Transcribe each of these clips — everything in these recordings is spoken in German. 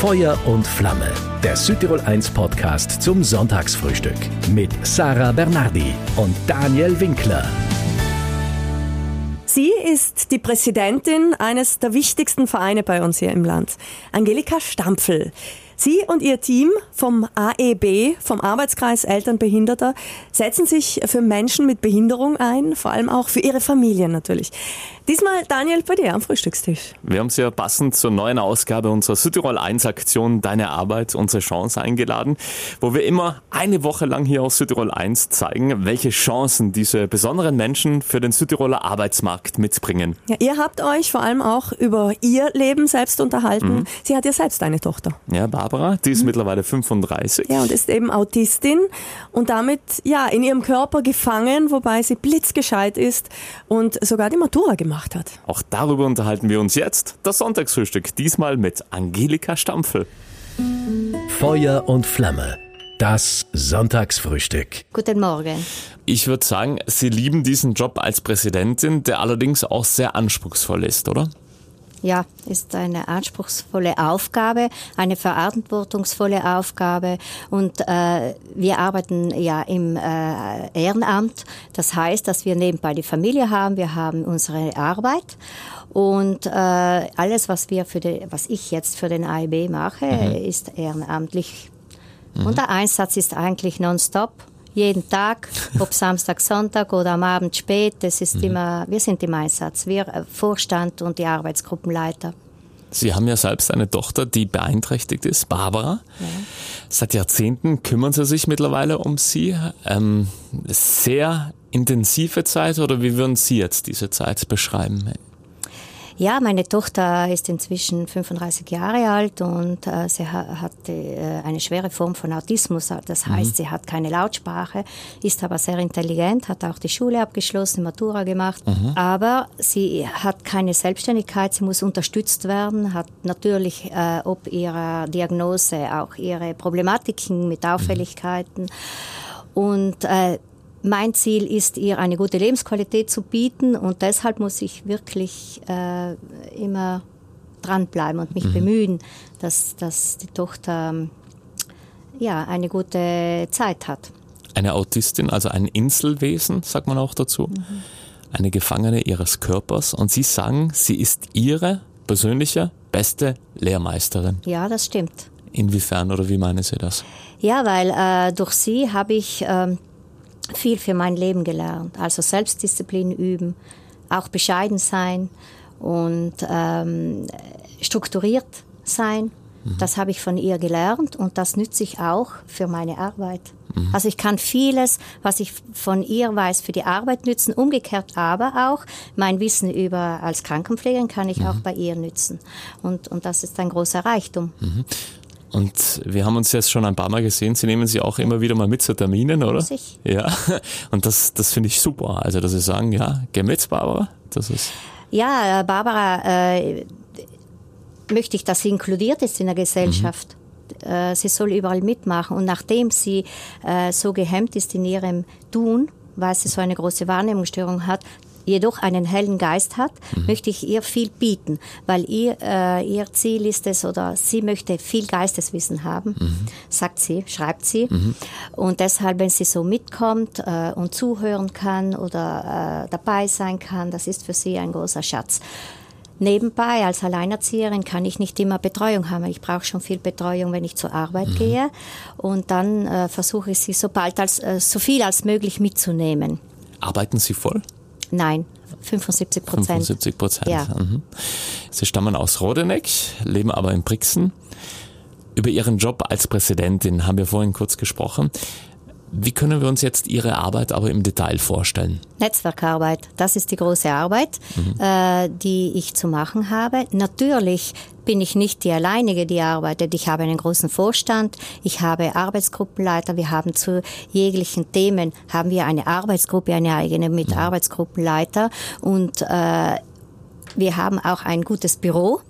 Feuer und Flamme, der Südtirol 1 Podcast zum Sonntagsfrühstück mit Sarah Bernardi und Daniel Winkler. Sie ist die Präsidentin eines der wichtigsten Vereine bei uns hier im Land, Angelika Stampfel. Sie und Ihr Team vom AEB, vom Arbeitskreis Elternbehinderter, setzen sich für Menschen mit Behinderung ein, vor allem auch für ihre Familien natürlich. Diesmal Daniel bei dir am Frühstückstisch. Wir haben Sie ja passend zur neuen Ausgabe unserer Südtirol 1 Aktion Deine Arbeit, unsere Chance eingeladen, wo wir immer eine Woche lang hier auf Südtirol 1 zeigen, welche Chancen diese besonderen Menschen für den Südtiroler Arbeitsmarkt mitbringen. Ja, ihr habt euch vor allem auch über ihr Leben selbst unterhalten. Mhm. Sie hat ja selbst eine Tochter. Ja, Barbara, die ist mhm. mittlerweile 35. Ja, und ist eben Autistin und damit ja in ihrem Körper gefangen, wobei sie blitzgescheit ist und sogar die Matura gemacht gemacht hat. Auch darüber unterhalten wir uns jetzt. Das Sonntagsfrühstück, diesmal mit Angelika Stampfel. Feuer und Flamme. Das Sonntagsfrühstück. Guten Morgen. Ich würde sagen, Sie lieben diesen Job als Präsidentin, der allerdings auch sehr anspruchsvoll ist, oder? Ja, ist eine anspruchsvolle Aufgabe, eine verantwortungsvolle Aufgabe. Und äh, wir arbeiten ja im äh, Ehrenamt. Das heißt, dass wir nebenbei die Familie haben, wir haben unsere Arbeit. Und äh, alles, was wir für die, was ich jetzt für den AIB mache, mhm. ist ehrenamtlich. Mhm. Und der Einsatz ist eigentlich nonstop jeden Tag, ob Samstag, Sonntag oder am Abend spät. Das ist mhm. immer, wir sind im Einsatz, wir äh, Vorstand und die Arbeitsgruppenleiter. Sie haben ja selbst eine Tochter, die beeinträchtigt ist, Barbara. Ja. Seit Jahrzehnten kümmern Sie sich mittlerweile um sie. Ähm, sehr intensive Zeit oder wie würden Sie jetzt diese Zeit beschreiben? Ja, meine Tochter ist inzwischen 35 Jahre alt und äh, sie ha hat äh, eine schwere Form von Autismus. Das heißt, mhm. sie hat keine Lautsprache, ist aber sehr intelligent, hat auch die Schule abgeschlossen, Matura gemacht. Mhm. Aber sie hat keine Selbstständigkeit, sie muss unterstützt werden, hat natürlich äh, ob ihrer Diagnose auch ihre Problematiken mit Auffälligkeiten. Mhm. Und äh, mein Ziel ist, ihr eine gute Lebensqualität zu bieten und deshalb muss ich wirklich äh, immer dranbleiben und mich mhm. bemühen, dass, dass die Tochter ja, eine gute Zeit hat. Eine Autistin, also ein Inselwesen, sagt man auch dazu. Mhm. Eine Gefangene ihres Körpers. Und Sie sagen, sie ist Ihre persönliche beste Lehrmeisterin. Ja, das stimmt. Inwiefern oder wie meinen Sie das? Ja, weil äh, durch sie habe ich äh, viel für mein Leben gelernt. Also Selbstdisziplin üben, auch bescheiden sein und ähm, strukturiert sein. Mhm. Das habe ich von ihr gelernt und das nütze ich auch für meine Arbeit. Mhm. Also ich kann vieles, was ich von ihr weiß, für die Arbeit nützen. Umgekehrt aber auch mein Wissen über als Krankenpflegerin kann ich mhm. auch bei ihr nützen. Und, und das ist ein großer Reichtum. Und wir haben uns jetzt schon ein paar Mal gesehen. Sie nehmen sie auch immer wieder mal mit zu Terminen, oder? Sich. Ja. Und das, das finde ich super. Also, dass Sie sagen, ja, geh mit, Barbara. Das ist. Ja, äh, Barbara, äh, möchte ich, dass sie inkludiert ist in der Gesellschaft. Mhm. Äh, sie soll überall mitmachen. Und nachdem sie äh, so gehemmt ist in ihrem Tun, weil sie so eine große Wahrnehmungsstörung hat, jedoch einen hellen Geist hat, mhm. möchte ich ihr viel bieten, weil ihr, äh, ihr Ziel ist es oder sie möchte viel Geisteswissen haben, mhm. sagt sie, schreibt sie. Mhm. Und deshalb, wenn sie so mitkommt äh, und zuhören kann oder äh, dabei sein kann, das ist für sie ein großer Schatz. Nebenbei als Alleinerzieherin kann ich nicht immer Betreuung haben. Ich brauche schon viel Betreuung, wenn ich zur Arbeit mhm. gehe. Und dann äh, versuche ich sie so bald als äh, so viel als möglich mitzunehmen. Arbeiten Sie voll? Nein, 75 Prozent. 75 Prozent. Ja. Mhm. Sie stammen aus Rodeneck, leben aber in Brixen. Über Ihren Job als Präsidentin haben wir vorhin kurz gesprochen. Wie können wir uns jetzt Ihre Arbeit aber im Detail vorstellen? Netzwerkarbeit, das ist die große Arbeit, mhm. äh, die ich zu machen habe. Natürlich bin ich nicht die alleinige, die arbeitet. Ich habe einen großen Vorstand, ich habe Arbeitsgruppenleiter, wir haben zu jeglichen Themen, haben wir eine Arbeitsgruppe, eine eigene mit mhm. Arbeitsgruppenleiter und äh, wir haben auch ein gutes Büro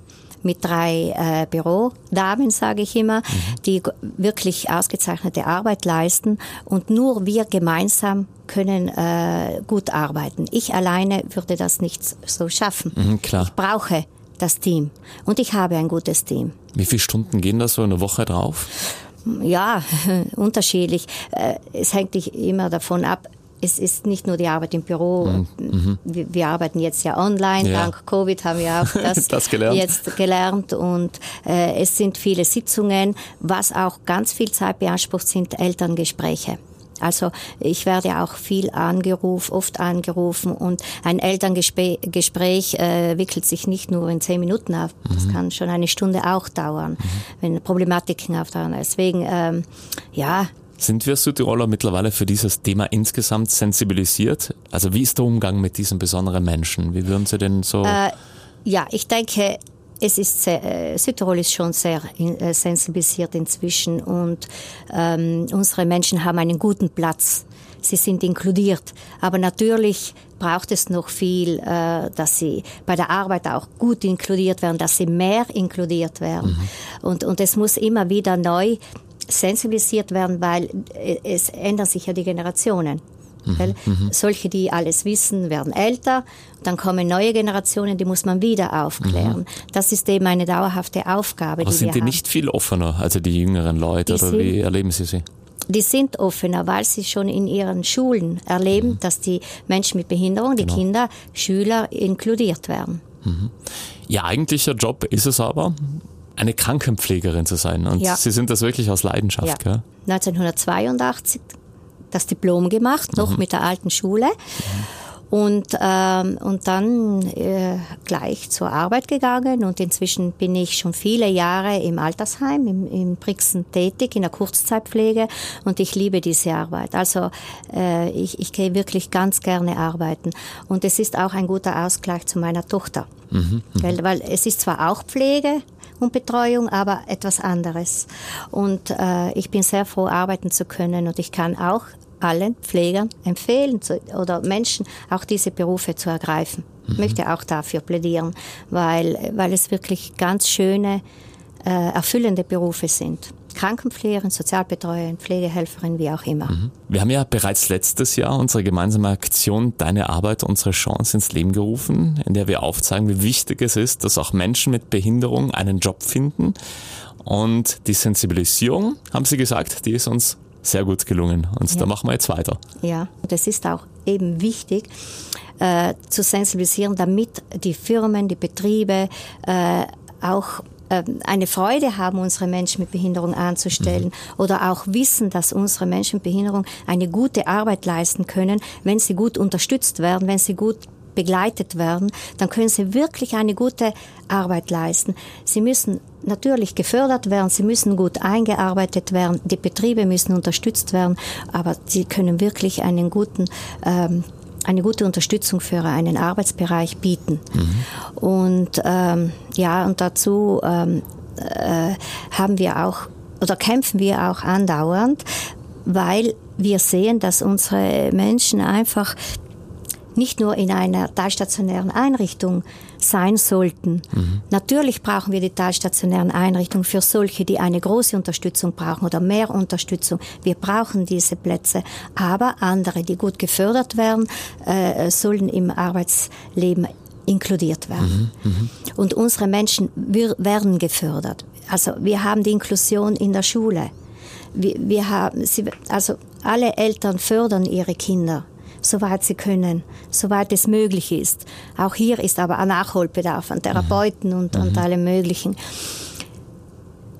mit drei äh, Bürodamen, sage ich immer, mhm. die wirklich ausgezeichnete Arbeit leisten. Und nur wir gemeinsam können äh, gut arbeiten. Ich alleine würde das nicht so schaffen. Mhm, klar. Ich brauche das Team. Und ich habe ein gutes Team. Wie viele Stunden gehen da so in der Woche drauf? Ja, unterschiedlich. Äh, es hängt immer davon ab, es ist nicht nur die Arbeit im Büro. Mhm. Wir, wir, arbeiten jetzt ja online. Ja. Dank Covid haben wir auch das, das gelernt. jetzt gelernt. Und äh, es sind viele Sitzungen. Was auch ganz viel Zeit beansprucht, sind Elterngespräche. Also ich werde auch viel angerufen, oft angerufen und ein Elterngespräch äh, wickelt sich nicht nur in zehn Minuten ab. Das mhm. kann schon eine Stunde auch dauern, mhm. wenn Problematiken auftauchen. Deswegen, ähm, ja, sind wir Südtiroler mittlerweile für dieses Thema insgesamt sensibilisiert? Also wie ist der Umgang mit diesen besonderen Menschen? Wie würden Sie denn so? Äh, ja, ich denke, es ist sehr, äh, Südtirol ist schon sehr in, äh, sensibilisiert inzwischen und ähm, unsere Menschen haben einen guten Platz. Sie sind inkludiert, aber natürlich braucht es noch viel, äh, dass sie bei der Arbeit auch gut inkludiert werden, dass sie mehr inkludiert werden. Mhm. Und, und es muss immer wieder neu sensibilisiert werden, weil äh, es ändern sich ja die Generationen. Mhm, mhm. Solche, die alles wissen, werden älter. Dann kommen neue Generationen, die muss man wieder aufklären. Mhm. Das ist eben eine dauerhafte Aufgabe. Aber die sind die haben. nicht viel offener, also die jüngeren Leute, die oder sind, wie erleben Sie sie? Die sind offener, weil sie schon in ihren Schulen erleben, mhm. dass die Menschen mit Behinderung, die genau. Kinder, Schüler inkludiert werden. Mhm. Ihr eigentlicher Job ist es aber, eine Krankenpflegerin zu sein. Und ja. Sie sind das wirklich aus Leidenschaft, ja. gell? 1982 das Diplom gemacht, noch mhm. mit der alten Schule. Mhm. Und, ähm, und dann äh, gleich zur Arbeit gegangen und inzwischen bin ich schon viele Jahre im Altersheim, im, im Brixen tätig, in der Kurzzeitpflege und ich liebe diese Arbeit. Also äh, ich, ich gehe wirklich ganz gerne arbeiten und es ist auch ein guter Ausgleich zu meiner Tochter. Mhm, mh. Weil es ist zwar auch Pflege, und Betreuung, aber etwas anderes. Und äh, ich bin sehr froh, arbeiten zu können und ich kann auch allen Pflegern empfehlen zu, oder Menschen auch diese Berufe zu ergreifen. Ich mhm. möchte auch dafür plädieren, weil, weil es wirklich ganz schöne, äh, erfüllende Berufe sind. Krankenpflegerin, Sozialbetreuerin, Pflegehelferin, wie auch immer. Mhm. Wir haben ja bereits letztes Jahr unsere gemeinsame Aktion Deine Arbeit, unsere Chance ins Leben gerufen, in der wir aufzeigen, wie wichtig es ist, dass auch Menschen mit Behinderung einen Job finden. Und die Sensibilisierung, haben Sie gesagt, die ist uns sehr gut gelungen. Und ja. da machen wir jetzt weiter. Ja, das ist auch eben wichtig äh, zu sensibilisieren, damit die Firmen, die Betriebe äh, auch eine Freude haben, unsere Menschen mit Behinderung anzustellen mhm. oder auch wissen, dass unsere Menschen mit Behinderung eine gute Arbeit leisten können, wenn sie gut unterstützt werden, wenn sie gut begleitet werden, dann können sie wirklich eine gute Arbeit leisten. Sie müssen natürlich gefördert werden, sie müssen gut eingearbeitet werden, die Betriebe müssen unterstützt werden, aber sie können wirklich einen guten ähm, eine gute Unterstützung für einen Arbeitsbereich bieten. Mhm. Und ähm, ja, und dazu ähm, äh, haben wir auch oder kämpfen wir auch andauernd, weil wir sehen, dass unsere Menschen einfach nicht nur in einer teilstationären Einrichtung sein sollten. Mhm. Natürlich brauchen wir die teilstationären Einrichtungen für solche, die eine große Unterstützung brauchen oder mehr Unterstützung. Wir brauchen diese Plätze. Aber andere, die gut gefördert werden, äh, sollen im Arbeitsleben inkludiert werden. Mhm. Mhm. Und unsere Menschen wir, werden gefördert. Also wir haben die Inklusion in der Schule. Wir, wir haben, sie, also alle Eltern fördern ihre Kinder soweit sie können, soweit es möglich ist. Auch hier ist aber ein Nachholbedarf an Therapeuten und, mhm. und allem Möglichen.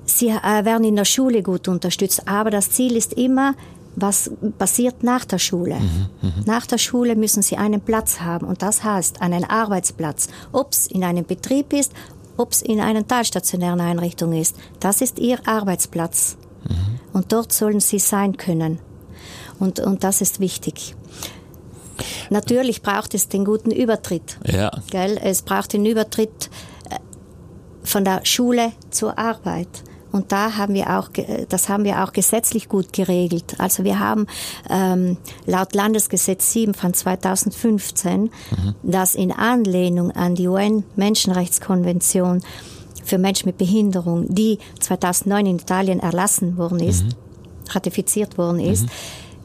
Sie äh, werden in der Schule gut unterstützt, aber das Ziel ist immer, was passiert nach der Schule. Mhm, mh. Nach der Schule müssen sie einen Platz haben und das heißt einen Arbeitsplatz. Ob es in einem Betrieb ist, ob es in einer teilstationären Einrichtung ist. Das ist ihr Arbeitsplatz. Mhm. Und dort sollen sie sein können. Und, und das ist wichtig. Natürlich braucht es den guten Übertritt. Ja. Gell? Es braucht den Übertritt äh, von der Schule zur Arbeit. Und da haben wir auch, das haben wir auch gesetzlich gut geregelt. Also wir haben ähm, laut Landesgesetz 7 von 2015, mhm. das in Anlehnung an die UN-Menschenrechtskonvention für Menschen mit Behinderung, die 2009 in Italien erlassen worden ist, mhm. ratifiziert worden ist, mhm.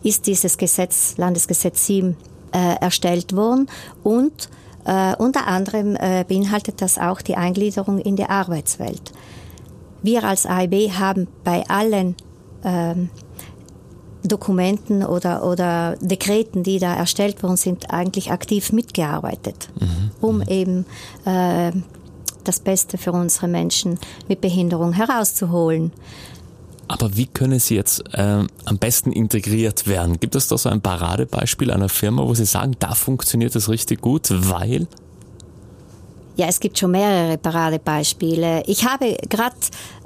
ist dieses Gesetz, Landesgesetz 7, äh, erstellt worden und Äh, unter anderem äh, beinhaltet das auch die Eingliederung in die Arbeitswelt. Wir als AIB haben bei allen ähm, Dokumenten oder, oder Dekreten, die da erstellt worden sind, eigentlich aktiv mitgearbeitet, mhm. um eben äh, das Beste für unsere Menschen mit Behinderung herauszuholen. Aber wie können Sie jetzt äh, am besten integriert werden? Gibt es da so ein Paradebeispiel einer Firma, wo Sie sagen, da funktioniert es richtig gut, weil? Ja, es gibt schon mehrere Paradebeispiele. Ich habe gerade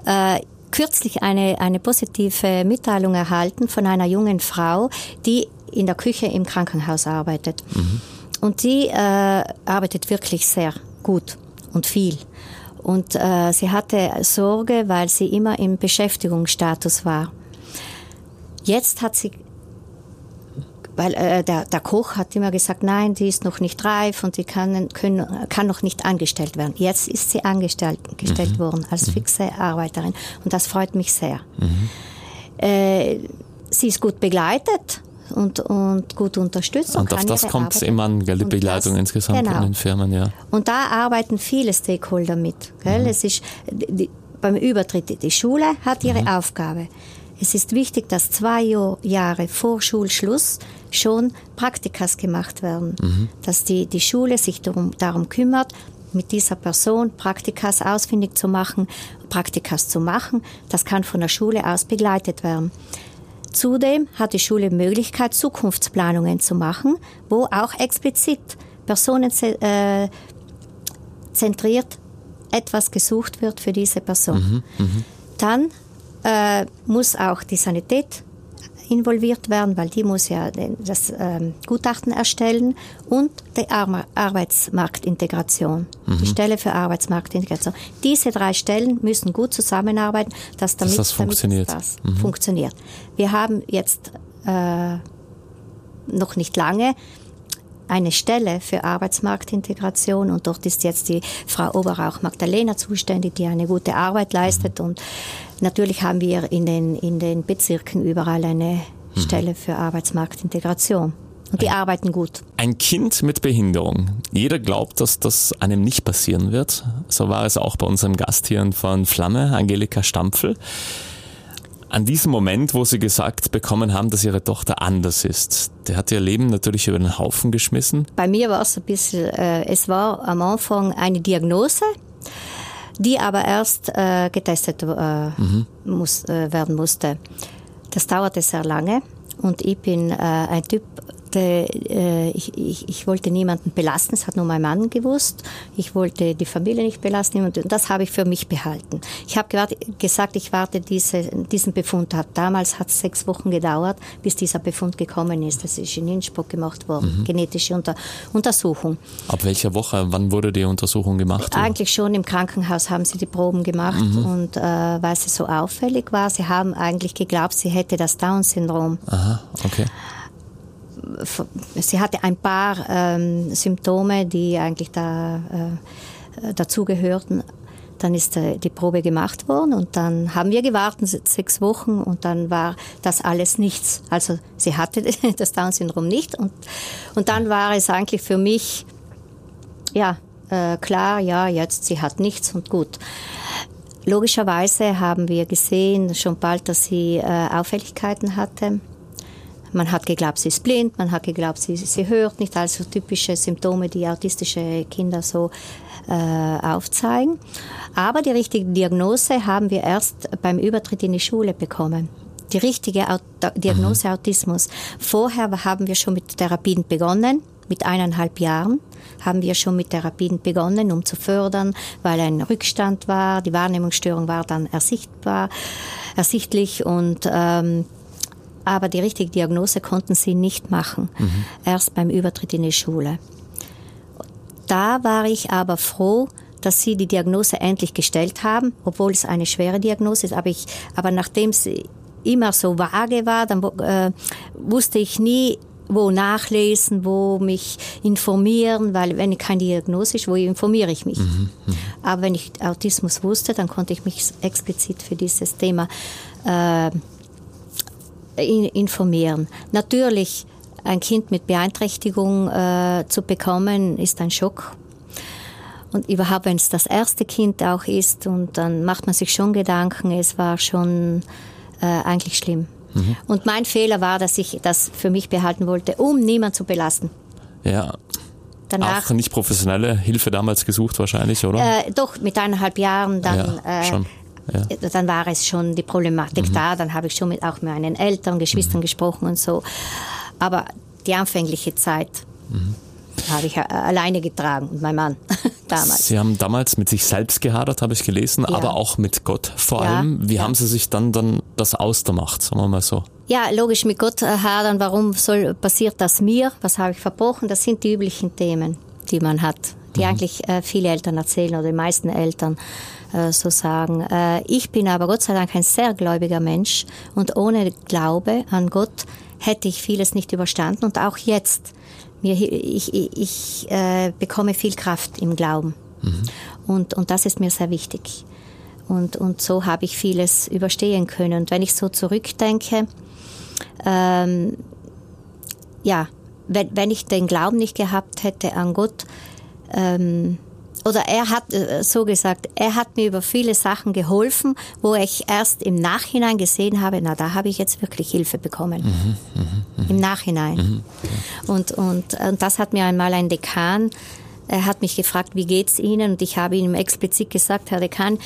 äh, kürzlich eine, eine positive Mitteilung erhalten von einer jungen Frau, die in der Küche im Krankenhaus arbeitet. Mhm. Und die äh, arbeitet wirklich sehr gut und viel. Und äh, sie hatte Sorge, weil sie immer im Beschäftigungsstatus war. Jetzt hat sie, weil äh, der, der Koch hat immer gesagt, nein, die ist noch nicht reif und sie kann, können, kann noch nicht angestellt werden. Jetzt ist sie angestellt gestellt mhm. worden als mhm. fixe Arbeiterin und das freut mich sehr. Mhm. Äh, sie ist gut begleitet und, und gut unterstützt. Und, und auf das kommt es immer an, gell, die Begleitung das, insgesamt genau. in den Firmen, ja. Und da arbeiten viele Stakeholder mit. Gell? Mhm. Es ist, die, beim Übertritt, die Schule hat ihre mhm. Aufgabe. Es ist wichtig, dass zwei Jahre vor Schulschluss schon Praktikas gemacht werden. Mhm. Dass die, die Schule sich darum, darum kümmert, mit dieser Person Praktikas ausfindig zu machen, Praktikas zu machen. Das kann von der Schule aus begleitet werden. Zudem hat die Schule Möglichkeit, Zukunftsplanungen zu machen, wo auch explizit personenzentriert äh, etwas gesucht wird für diese Person. Mhm, mh. Dann äh, muss auch die Sanität involviert werden, weil die muss ja das ähm, Gutachten erstellen und die Ar Arbeitsmarktintegration, mhm. die Stelle für Arbeitsmarktintegration. Diese drei Stellen müssen gut zusammenarbeiten, dass damit, dass das funktioniert. Damit das mhm. funktioniert. Wir haben jetzt äh, noch nicht lange eine Stelle für Arbeitsmarktintegration und dort ist jetzt die Frau Oberrauch Magdalena zuständig, die eine gute Arbeit leistet und natürlich haben wir in den, in den Bezirken überall eine mhm. Stelle für Arbeitsmarktintegration. Und die arbeiten gut. Ein Kind mit Behinderung. Jeder glaubt, dass das einem nicht passieren wird. So war es auch bei unserem Gast hier von Flamme, Angelika Stampfel an diesem Moment, wo sie gesagt bekommen haben, dass ihre Tochter anders ist, der hat ihr Leben natürlich über den Haufen geschmissen. Bei mir war es ein bisschen, äh, es war am Anfang eine Diagnose, die aber erst äh, getestet äh, mhm. muss, äh, werden musste. Das dauerte sehr lange und ich bin äh, ein Typ, wollte, äh, ich, ich, ich wollte niemanden belasten, es hat nur mein Mann gewusst. Ich wollte die Familie nicht belasten und das habe ich für mich behalten. Ich habe gesagt, ich warte diese, diesen Befund ab. Damals hat es sechs Wochen gedauert, bis dieser Befund gekommen ist. Das ist in Innsbruck gemacht worden, mhm. genetische Unter Untersuchung. Ab welcher Woche, wann wurde die Untersuchung gemacht? Eigentlich schon im Krankenhaus haben sie die Proben gemacht mhm. und äh, weil sie so auffällig war, sie haben eigentlich geglaubt, sie hätte das Down-Syndrom. Aha, okay sie hatte ein paar ähm, Symptome, die eigentlich da äh, dazugehörten. Dann ist äh, die Probe gemacht worden und dann haben wir gewartet sechs Wochen und dann war das alles nichts. Also sie hatte das Down-Syndrom nicht und, und dann war es eigentlich für mich, ja, äh, klar, ja, jetzt sie hat nichts und gut. Logischerweise haben wir gesehen schon bald, dass sie äh, Auffälligkeiten hatte. Man hat geglaubt, sie ist blind, man hat geglaubt, sie, sie hört nicht, also typische Symptome, die autistische Kinder so äh, aufzeigen. Aber die richtige Diagnose haben wir erst beim Übertritt in die Schule bekommen. Die richtige Aut Diagnose mhm. Autismus. Vorher haben wir schon mit Therapien begonnen, mit eineinhalb Jahren haben wir schon mit Therapien begonnen, um zu fördern, weil ein Rückstand war, die Wahrnehmungsstörung war dann ersichtbar, ersichtlich und ähm, aber die richtige Diagnose konnten sie nicht machen, mhm. erst beim Übertritt in die Schule. Da war ich aber froh, dass sie die Diagnose endlich gestellt haben, obwohl es eine schwere Diagnose ist. Aber, ich, aber nachdem sie immer so vage war, dann äh, wusste ich nie, wo nachlesen, wo mich informieren, weil wenn ich keine Diagnose ist, wo informiere ich mich. Mhm, mh. Aber wenn ich Autismus wusste, dann konnte ich mich explizit für dieses Thema äh, informieren. Natürlich, ein Kind mit Beeinträchtigung äh, zu bekommen, ist ein Schock. Und überhaupt, wenn es das erste Kind auch ist, und dann macht man sich schon Gedanken, es war schon äh, eigentlich schlimm. Mhm. Und mein Fehler war, dass ich das für mich behalten wollte, um niemand zu belasten. Ja. Danach, auch nicht professionelle Hilfe damals gesucht wahrscheinlich, oder? Äh, doch, mit eineinhalb Jahren dann. Ja, schon. Ja. Dann war es schon die Problematik mhm. da, dann habe ich schon mit, auch mit meinen Eltern, Geschwistern mhm. gesprochen und so. Aber die anfängliche Zeit, mhm habe ich äh, alleine getragen und mein Mann damals. Sie haben damals mit sich selbst gehadert, habe ich gelesen, ja. aber auch mit Gott vor ja, allem. Wie haben Sie sich dann, dann das ausgemacht, sagen wir mal so? Ja, logisch mit Gott äh, hadern. Warum soll, passiert das mir? Was habe ich verbrochen? Das sind die üblichen Themen, die man hat, die mhm. eigentlich äh, viele Eltern erzählen oder die meisten Eltern äh, so sagen. Äh, ich bin aber Gott sei Dank ein sehr gläubiger Mensch und ohne Glaube an Gott hätte ich vieles nicht überstanden und auch jetzt mir, ich, ich, ich äh, bekomme viel Kraft im Glauben. Mhm. Und, und das ist mir sehr wichtig. Und, und so habe ich vieles überstehen können. Und wenn ich so zurückdenke, ähm, ja, wenn, wenn ich den Glauben nicht gehabt hätte an Gott, ähm, oder er hat äh, so gesagt, er hat mir über viele Sachen geholfen, wo ich erst im Nachhinein gesehen habe, na, da habe ich jetzt wirklich Hilfe bekommen. Mhm, mh, mh. Im Nachhinein. Mhm, und, und, und das hat mir einmal ein Dekan, er hat mich gefragt, wie geht's Ihnen? Und ich habe ihm explizit gesagt, Herr Dekan,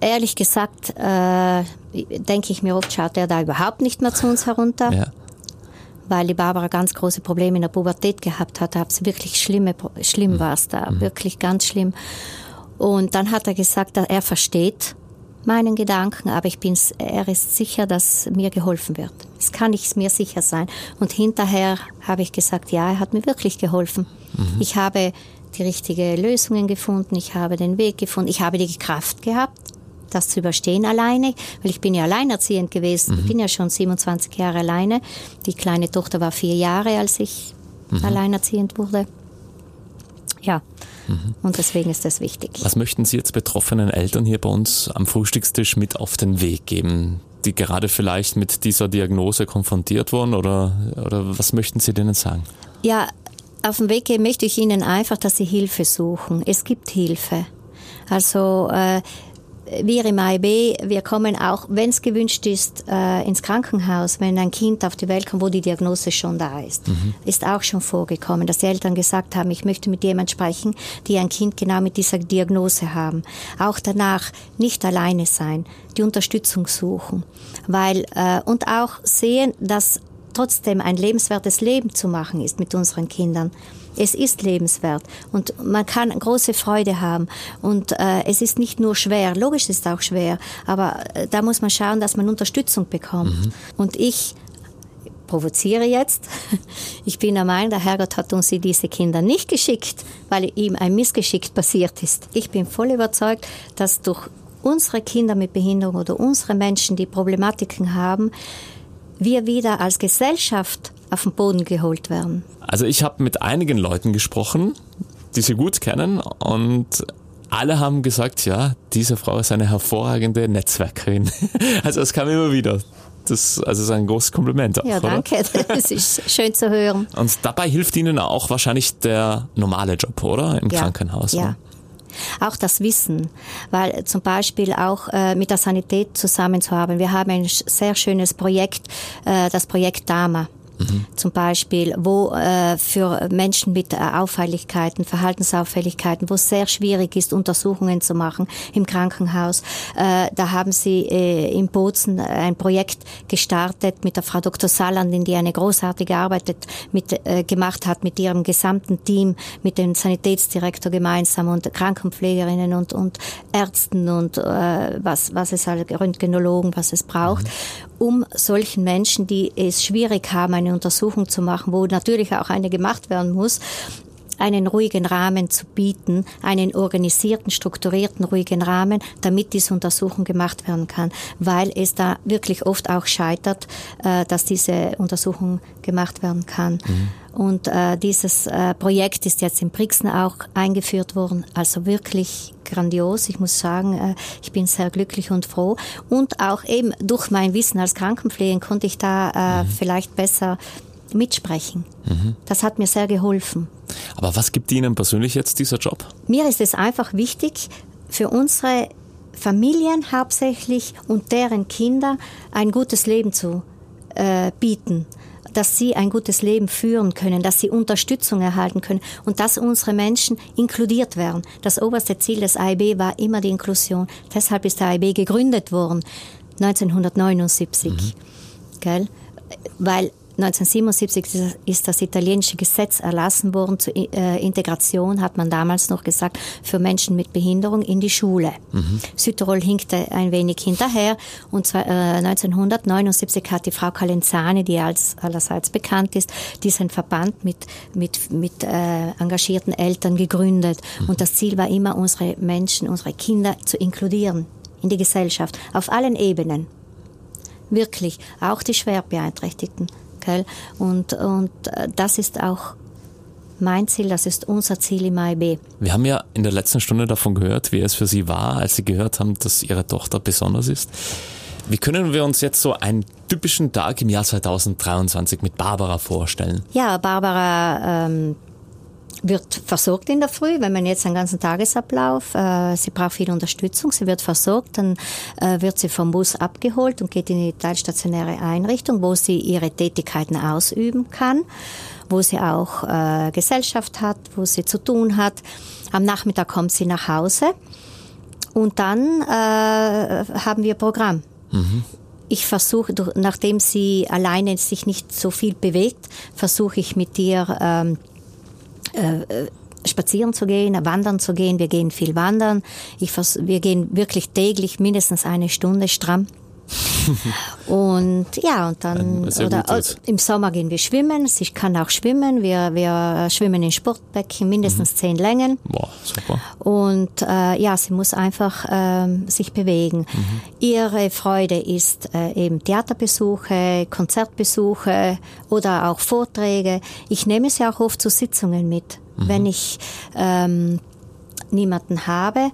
ehrlich gesagt, äh, denke ich mir oft, schaut er da überhaupt nicht mehr zu uns herunter. Ja weil die Barbara ganz große Probleme in der Pubertät gehabt hat. Es wirklich schlimme, schlimm mhm. war es da, mhm. wirklich ganz schlimm. Und dann hat er gesagt, er versteht meinen Gedanken, aber ich bin, er ist sicher, dass mir geholfen wird. Das kann ich mir sicher sein. Und hinterher habe ich gesagt, ja, er hat mir wirklich geholfen. Mhm. Ich habe die richtigen Lösungen gefunden, ich habe den Weg gefunden, ich habe die Kraft gehabt das zu überstehen alleine, weil ich bin ja alleinerziehend gewesen. Mhm. Ich bin ja schon 27 Jahre alleine. Die kleine Tochter war vier Jahre, als ich mhm. alleinerziehend wurde. Ja, mhm. und deswegen ist das wichtig. Was möchten Sie jetzt betroffenen Eltern hier bei uns am Frühstückstisch mit auf den Weg geben, die gerade vielleicht mit dieser Diagnose konfrontiert wurden oder, oder was möchten Sie denen sagen? Ja, auf den Weg geben möchte ich Ihnen einfach, dass Sie Hilfe suchen. Es gibt Hilfe. Also äh, wir im AIB, wir kommen auch, wenn es gewünscht ist, äh, ins Krankenhaus, wenn ein Kind auf die Welt kommt, wo die Diagnose schon da ist. Mhm. Ist auch schon vorgekommen, dass die Eltern gesagt haben, ich möchte mit jemand sprechen, die ein Kind genau mit dieser Diagnose haben. Auch danach nicht alleine sein, die Unterstützung suchen, weil äh, und auch sehen, dass trotzdem ein lebenswertes Leben zu machen ist mit unseren Kindern. Es ist lebenswert und man kann große Freude haben. Und äh, es ist nicht nur schwer, logisch ist es auch schwer, aber äh, da muss man schauen, dass man Unterstützung bekommt. Mhm. Und ich provoziere jetzt. Ich bin der Meinung, der Herrgott hat uns diese Kinder nicht geschickt, weil ihm ein Missgeschick passiert ist. Ich bin voll überzeugt, dass durch unsere Kinder mit Behinderung oder unsere Menschen, die Problematiken haben, wir wieder als Gesellschaft auf den Boden geholt werden. Also ich habe mit einigen Leuten gesprochen, die sie gut kennen und alle haben gesagt, ja, diese Frau ist eine hervorragende Netzwerkerin. Also es kam immer wieder. Das also ist ein großes Kompliment. Auch, ja, danke. Oder? Das ist schön zu hören. Und dabei hilft Ihnen auch wahrscheinlich der normale Job, oder? Im ja, Krankenhaus. Ja. Auch das Wissen, weil zum Beispiel auch äh, mit der Sanität zusammenzuhaben. Wir haben ein sehr schönes Projekt, äh, das Projekt Dama. Mhm. Zum Beispiel, wo äh, für Menschen mit äh, Auffälligkeiten, Verhaltensauffälligkeiten, wo es sehr schwierig ist, Untersuchungen zu machen im Krankenhaus. Äh, da haben sie äh, in Bozen ein Projekt gestartet mit der Frau Dr. Salandin, die eine großartige Arbeit mit, äh, gemacht hat mit ihrem gesamten Team, mit dem Sanitätsdirektor gemeinsam und Krankenpflegerinnen und, und Ärzten und äh, was, was es halt, Röntgenologen, was es braucht. Mhm um solchen Menschen, die es schwierig haben, eine Untersuchung zu machen, wo natürlich auch eine gemacht werden muss, einen ruhigen Rahmen zu bieten, einen organisierten, strukturierten, ruhigen Rahmen, damit diese Untersuchung gemacht werden kann, weil es da wirklich oft auch scheitert, äh, dass diese Untersuchung gemacht werden kann. Mhm. Und äh, dieses äh, Projekt ist jetzt in Brixen auch eingeführt worden, also wirklich grandios. Ich muss sagen, äh, ich bin sehr glücklich und froh. Und auch eben durch mein Wissen als Krankenpflegerin konnte ich da äh, mhm. vielleicht besser mitsprechen. Mhm. Das hat mir sehr geholfen. Aber was gibt Ihnen persönlich jetzt dieser Job? Mir ist es einfach wichtig, für unsere Familien hauptsächlich und deren Kinder ein gutes Leben zu äh, bieten dass sie ein gutes Leben führen können, dass sie Unterstützung erhalten können und dass unsere Menschen inkludiert werden. Das oberste Ziel des AIB war immer die Inklusion. Deshalb ist der AIB gegründet worden, 1979. Mhm. Weil 1977 ist das italienische Gesetz erlassen worden zur äh, Integration, hat man damals noch gesagt, für Menschen mit Behinderung in die Schule. Mhm. Südtirol hinkte ein wenig hinterher und zwar, äh, 1979 hat die Frau Calenzani, die als allerseits bekannt ist, diesen Verband mit, mit, mit äh, engagierten Eltern gegründet. Mhm. Und das Ziel war immer, unsere Menschen, unsere Kinder zu inkludieren in die Gesellschaft, auf allen Ebenen. Wirklich, auch die Schwerbeeinträchtigten. Gell? Und, und äh, das ist auch mein Ziel, das ist unser Ziel im AIB. Wir haben ja in der letzten Stunde davon gehört, wie es für Sie war, als Sie gehört haben, dass Ihre Tochter besonders ist. Wie können wir uns jetzt so einen typischen Tag im Jahr 2023 mit Barbara vorstellen? Ja, Barbara ähm, wird versorgt in der Früh, wenn man jetzt einen ganzen Tagesablauf, äh, sie braucht viel Unterstützung, sie wird versorgt, dann äh, wird sie vom Bus abgeholt und geht in die teilstationäre Einrichtung, wo sie ihre Tätigkeiten ausüben kann, wo sie auch äh, Gesellschaft hat, wo sie zu tun hat. Am Nachmittag kommt sie nach Hause und dann äh, haben wir Programm. Mhm ich versuche, nachdem sie alleine sich nicht so viel bewegt, versuche ich mit ihr ähm, äh, äh, spazieren zu gehen, wandern zu gehen. Wir gehen viel wandern. Ich vers wir gehen wirklich täglich mindestens eine Stunde stramm. und ja, und dann oder im Sommer gehen wir schwimmen. Ich kann auch schwimmen. Wir, wir schwimmen in Sportbecken mindestens mhm. zehn Längen. Boah, super. Und äh, ja, sie muss einfach äh, sich bewegen. Mhm. Ihre Freude ist äh, eben Theaterbesuche, Konzertbesuche oder auch Vorträge. Ich nehme sie auch oft zu Sitzungen mit, mhm. wenn ich ähm, niemanden habe.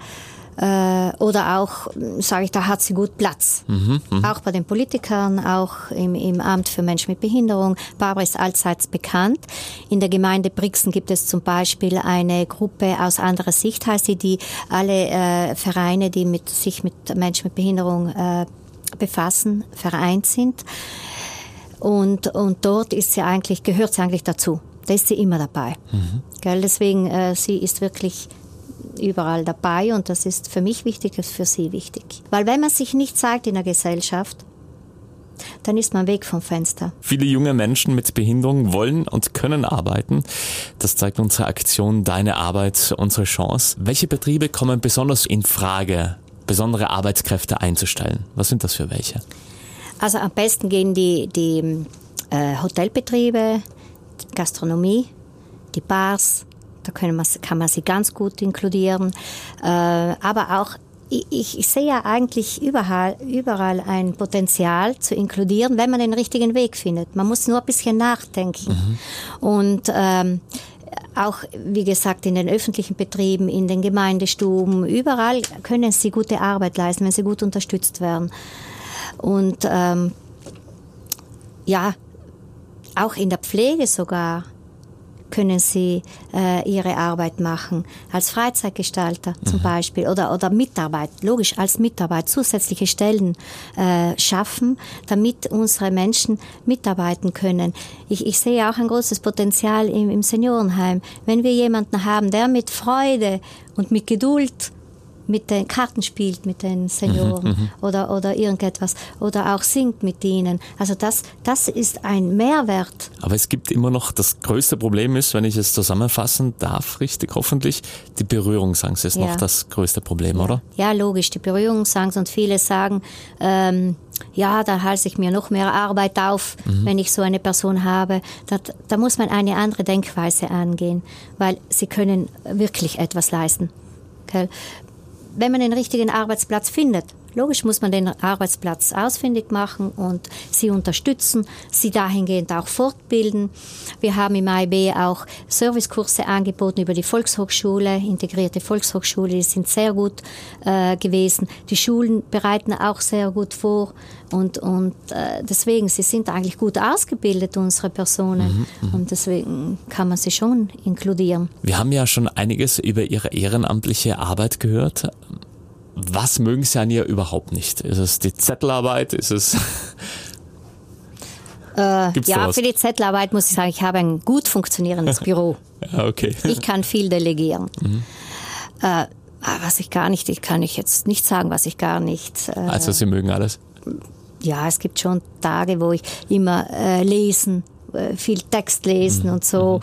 Äh, oder auch, sage ich, da hat sie gut Platz. Mhm, mh. Auch bei den Politikern, auch im, im Amt für Menschen mit Behinderung. Barbara ist allseits bekannt. In der Gemeinde Brixen gibt es zum Beispiel eine Gruppe aus anderer Sicht, heißt die, die alle äh, Vereine, die mit, sich mit Menschen mit Behinderung äh, befassen, vereint sind. Und, und dort ist sie eigentlich, gehört sie eigentlich dazu. Da ist sie immer dabei. Mhm. Gell? Deswegen, äh, sie ist wirklich überall dabei und das ist für mich wichtig, ist für sie wichtig. Weil wenn man sich nicht zeigt in der Gesellschaft, dann ist man weg vom Fenster. Viele junge Menschen mit Behinderung wollen und können arbeiten. Das zeigt unsere Aktion Deine Arbeit, unsere Chance. Welche Betriebe kommen besonders in Frage, besondere Arbeitskräfte einzustellen? Was sind das für welche? Also am besten gehen die, die äh, Hotelbetriebe, Gastronomie, die Bars, da können man, kann man sie ganz gut inkludieren. Äh, aber auch ich, ich sehe ja eigentlich überall, überall ein Potenzial zu inkludieren, wenn man den richtigen Weg findet. Man muss nur ein bisschen nachdenken. Mhm. Und ähm, auch, wie gesagt, in den öffentlichen Betrieben, in den Gemeindestuben, überall können sie gute Arbeit leisten, wenn sie gut unterstützt werden. Und ähm, ja, auch in der Pflege sogar können sie äh, ihre Arbeit machen. Als Freizeitgestalter zum mhm. Beispiel oder, oder Mitarbeit, logisch als Mitarbeit, zusätzliche Stellen äh, schaffen, damit unsere Menschen mitarbeiten können. Ich, ich sehe auch ein großes Potenzial im, im Seniorenheim. Wenn wir jemanden haben, der mit Freude und mit Geduld mit den Karten spielt mit den Senioren mhm, mhm, oder, oder irgendetwas oder auch singt mit ihnen. Also das, das ist ein Mehrwert. Aber es gibt immer noch, das größte Problem ist, wenn ich es zusammenfassen darf, richtig hoffentlich, die Berührungsangst ist ja. noch das größte Problem, ja. oder? Ja, logisch, die Berührungsangst und viele sagen, ähm, ja, da halte ich mir noch mehr Arbeit auf, mhm. wenn ich so eine Person habe. Da, da muss man eine andere Denkweise angehen, weil sie können wirklich etwas leisten. Okay wenn man den richtigen Arbeitsplatz findet, logisch muss man den Arbeitsplatz ausfindig machen und sie unterstützen, sie dahingehend auch fortbilden. Wir haben im AIB auch Servicekurse angeboten über die Volkshochschule, integrierte Volkshochschule, die sind sehr gut äh, gewesen. Die Schulen bereiten auch sehr gut vor und, und äh, deswegen, sie sind eigentlich gut ausgebildet, unsere Personen. Mhm, mhm. und deswegen kann man sie schon inkludieren. Wir haben ja schon einiges über Ihre ehrenamtliche Arbeit gehört. Was mögen Sie an ihr überhaupt nicht? Ist es die Zettelarbeit? Ist es. Äh, ja, für die Zettelarbeit muss ich sagen, ich habe ein gut funktionierendes Büro. ja, okay. Ich kann viel delegieren. Mhm. Äh, was ich gar nicht, ich kann ich jetzt nicht sagen, was ich gar nicht. Äh, also Sie mögen alles? Ja, es gibt schon Tage, wo ich immer äh, lesen viel Text lesen mhm. und so.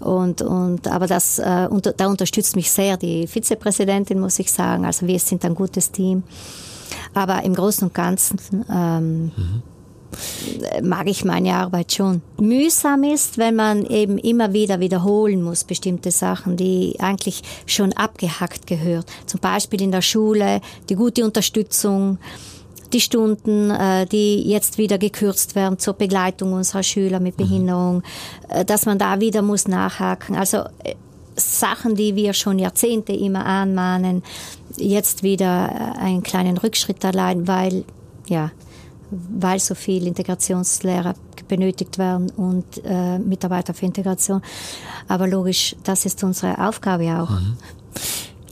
Mhm. Und, und, aber das, äh, unter, da unterstützt mich sehr die Vizepräsidentin, muss ich sagen. Also wir sind ein gutes Team. Aber im Großen und Ganzen ähm, mhm mag ich meine Arbeit schon. Mühsam ist, wenn man eben immer wieder wiederholen muss, bestimmte Sachen, die eigentlich schon abgehackt gehört. Zum Beispiel in der Schule, die gute Unterstützung, die Stunden, äh, die jetzt wieder gekürzt werden zur Begleitung unserer Schüler mit mhm. Behinderung, mhm. dass man da wieder muss nachhaken. Also äh, Sachen, die wir schon Jahrzehnte immer anmahnen, jetzt wieder einen kleinen Rückschritt erleiden, weil, ja, weil so viel Integrationslehrer benötigt werden und äh, Mitarbeiter für Integration. Aber logisch, das ist unsere Aufgabe auch. Mhm.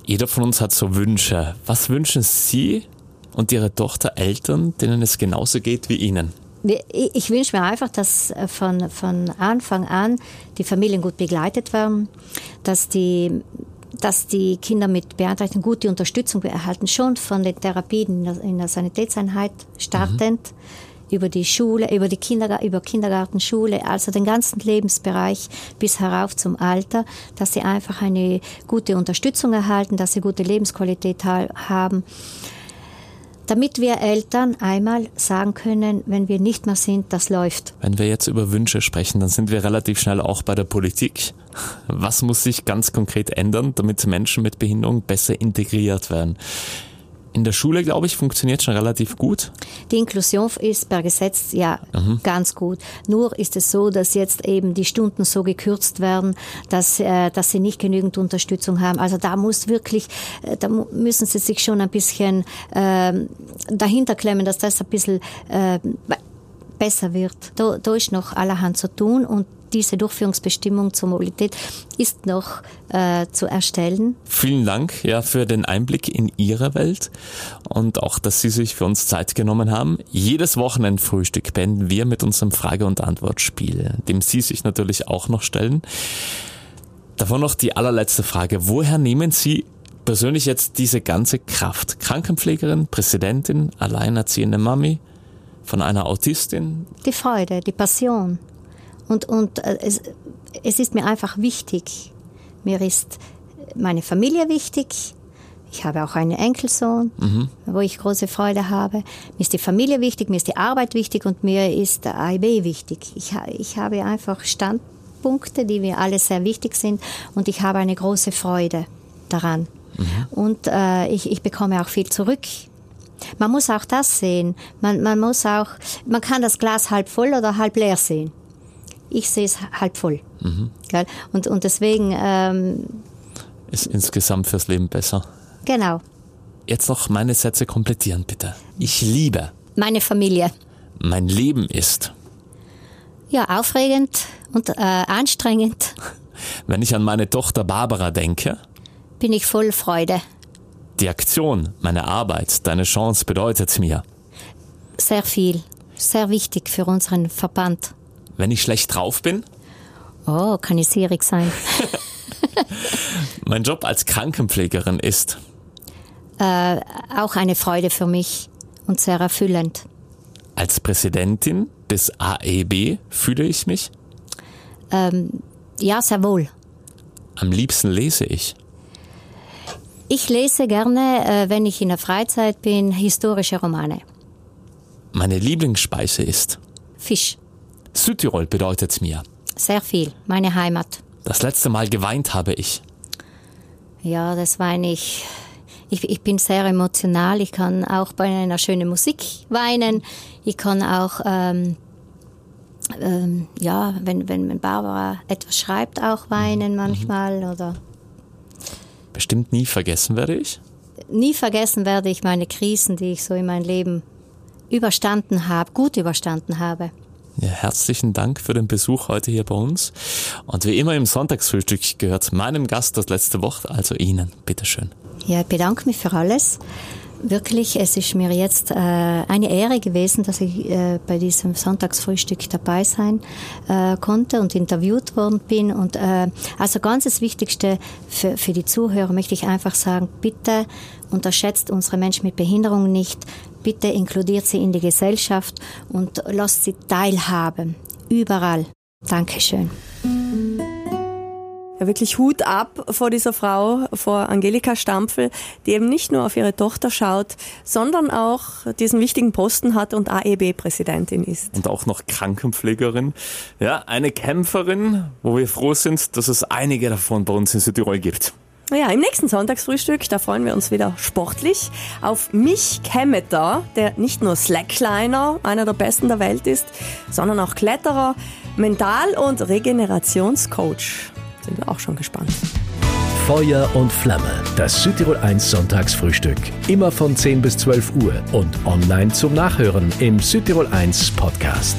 Jeder von uns hat so Wünsche. Was wünschen Sie und Ihre Tochter Eltern, denen es genauso geht wie Ihnen? Ich wünsche mir einfach, dass äh, von, von Anfang an die Familien gut begleitet werden, dass die, dass die Kinder mit Beeinträchtigung gute Unterstützung erhalten, schon von den Therapien in der, in der Sanitätseinheit startend. Mhm über die Schule, über die Kindergarten, über Kindergarten, Schule, also den ganzen Lebensbereich bis herauf zum Alter, dass sie einfach eine gute Unterstützung erhalten, dass sie gute Lebensqualität haben damit wir Eltern einmal sagen können, wenn wir nicht mehr sind, das läuft. Wenn wir jetzt über Wünsche sprechen, dann sind wir relativ schnell auch bei der Politik. Was muss sich ganz konkret ändern, damit Menschen mit Behinderung besser integriert werden? In der Schule, glaube ich, funktioniert schon relativ gut. Die Inklusion ist per Gesetz ja mhm. ganz gut. Nur ist es so, dass jetzt eben die Stunden so gekürzt werden, dass, äh, dass sie nicht genügend Unterstützung haben. Also da muss wirklich, äh, da müssen sie sich schon ein bisschen äh, dahinter klemmen, dass das ein bisschen äh, besser wird. Da, da ist noch allerhand zu tun und diese Durchführungsbestimmung zur Mobilität ist noch äh, zu erstellen. Vielen Dank ja für den Einblick in Ihre Welt und auch, dass Sie sich für uns Zeit genommen haben. Jedes Wochenendfrühstück beenden wir mit unserem Frage- und Antwortspiel, dem Sie sich natürlich auch noch stellen. Davon noch die allerletzte Frage. Woher nehmen Sie persönlich jetzt diese ganze Kraft? Krankenpflegerin, Präsidentin, alleinerziehende Mami, von einer Autistin? Die Freude, die Passion. Und, und äh, es, es ist mir einfach wichtig. Mir ist meine Familie wichtig. Ich habe auch einen Enkelsohn, mhm. wo ich große Freude habe. Mir ist die Familie wichtig, mir ist die Arbeit wichtig und mir ist der AIB wichtig. Ich, ich habe einfach Standpunkte, die mir alle sehr wichtig sind und ich habe eine große Freude daran. Mhm. Und äh, ich, ich bekomme auch viel zurück. Man muss auch das sehen. Man, man muss auch, man kann das Glas halb voll oder halb leer sehen ich sehe es halb voll. Mhm. Und, und deswegen... Ähm, ist insgesamt fürs Leben besser. Genau. Jetzt noch meine Sätze komplettieren, bitte. Ich liebe. Meine Familie. Mein Leben ist. Ja, aufregend und äh, anstrengend. Wenn ich an meine Tochter Barbara denke. Bin ich voll Freude. Die Aktion, meine Arbeit, deine Chance bedeutet mir. Sehr viel. Sehr wichtig für unseren Verband. Wenn ich schlecht drauf bin? Oh, kann ich sierig sein. mein Job als Krankenpflegerin ist? Äh, auch eine Freude für mich und sehr erfüllend. Als Präsidentin des AEB fühle ich mich? Ähm, ja, sehr wohl. Am liebsten lese ich. Ich lese gerne, äh, wenn ich in der Freizeit bin, historische Romane. Meine Lieblingsspeise ist? Fisch. Südtirol bedeutet mir. Sehr viel, meine Heimat. Das letzte Mal geweint habe ich. Ja, das weine ich ich, ich bin sehr emotional. Ich kann auch bei einer schönen Musik weinen. Ich kann auch, ähm, ähm, ja, wenn, wenn Barbara etwas schreibt, auch weinen manchmal oder. Bestimmt nie vergessen werde ich. Nie vergessen werde ich meine Krisen, die ich so in meinem Leben überstanden habe, gut überstanden habe. Ja, herzlichen Dank für den Besuch heute hier bei uns. Und wie immer im Sonntagsfrühstück gehört meinem Gast das letzte Wort, also Ihnen. Bitteschön. Ja, ich bedanke mich für alles. Wirklich, es ist mir jetzt äh, eine Ehre gewesen, dass ich äh, bei diesem Sonntagsfrühstück dabei sein äh, konnte und interviewt worden bin. Und äh, also ganz das Wichtigste für, für die Zuhörer möchte ich einfach sagen, bitte unterschätzt unsere Menschen mit Behinderung nicht. Bitte inkludiert sie in die Gesellschaft und lasst sie teilhaben. Überall. Dankeschön. Ja, wirklich Hut ab vor dieser Frau, vor Angelika Stampfel, die eben nicht nur auf ihre Tochter schaut, sondern auch diesen wichtigen Posten hat und AEB-Präsidentin ist. Und auch noch Krankenpflegerin. Ja, eine Kämpferin, wo wir froh sind, dass es einige davon bei uns in Südtirol gibt. Naja, im nächsten Sonntagsfrühstück, da freuen wir uns wieder sportlich auf mich Kemmeter, der nicht nur Slackliner, einer der besten der Welt ist, sondern auch Kletterer, Mental- und Regenerationscoach. Sind wir auch schon gespannt. Feuer und Flamme, das Südtirol 1 Sonntagsfrühstück. Immer von 10 bis 12 Uhr und online zum Nachhören im Südtirol 1 Podcast.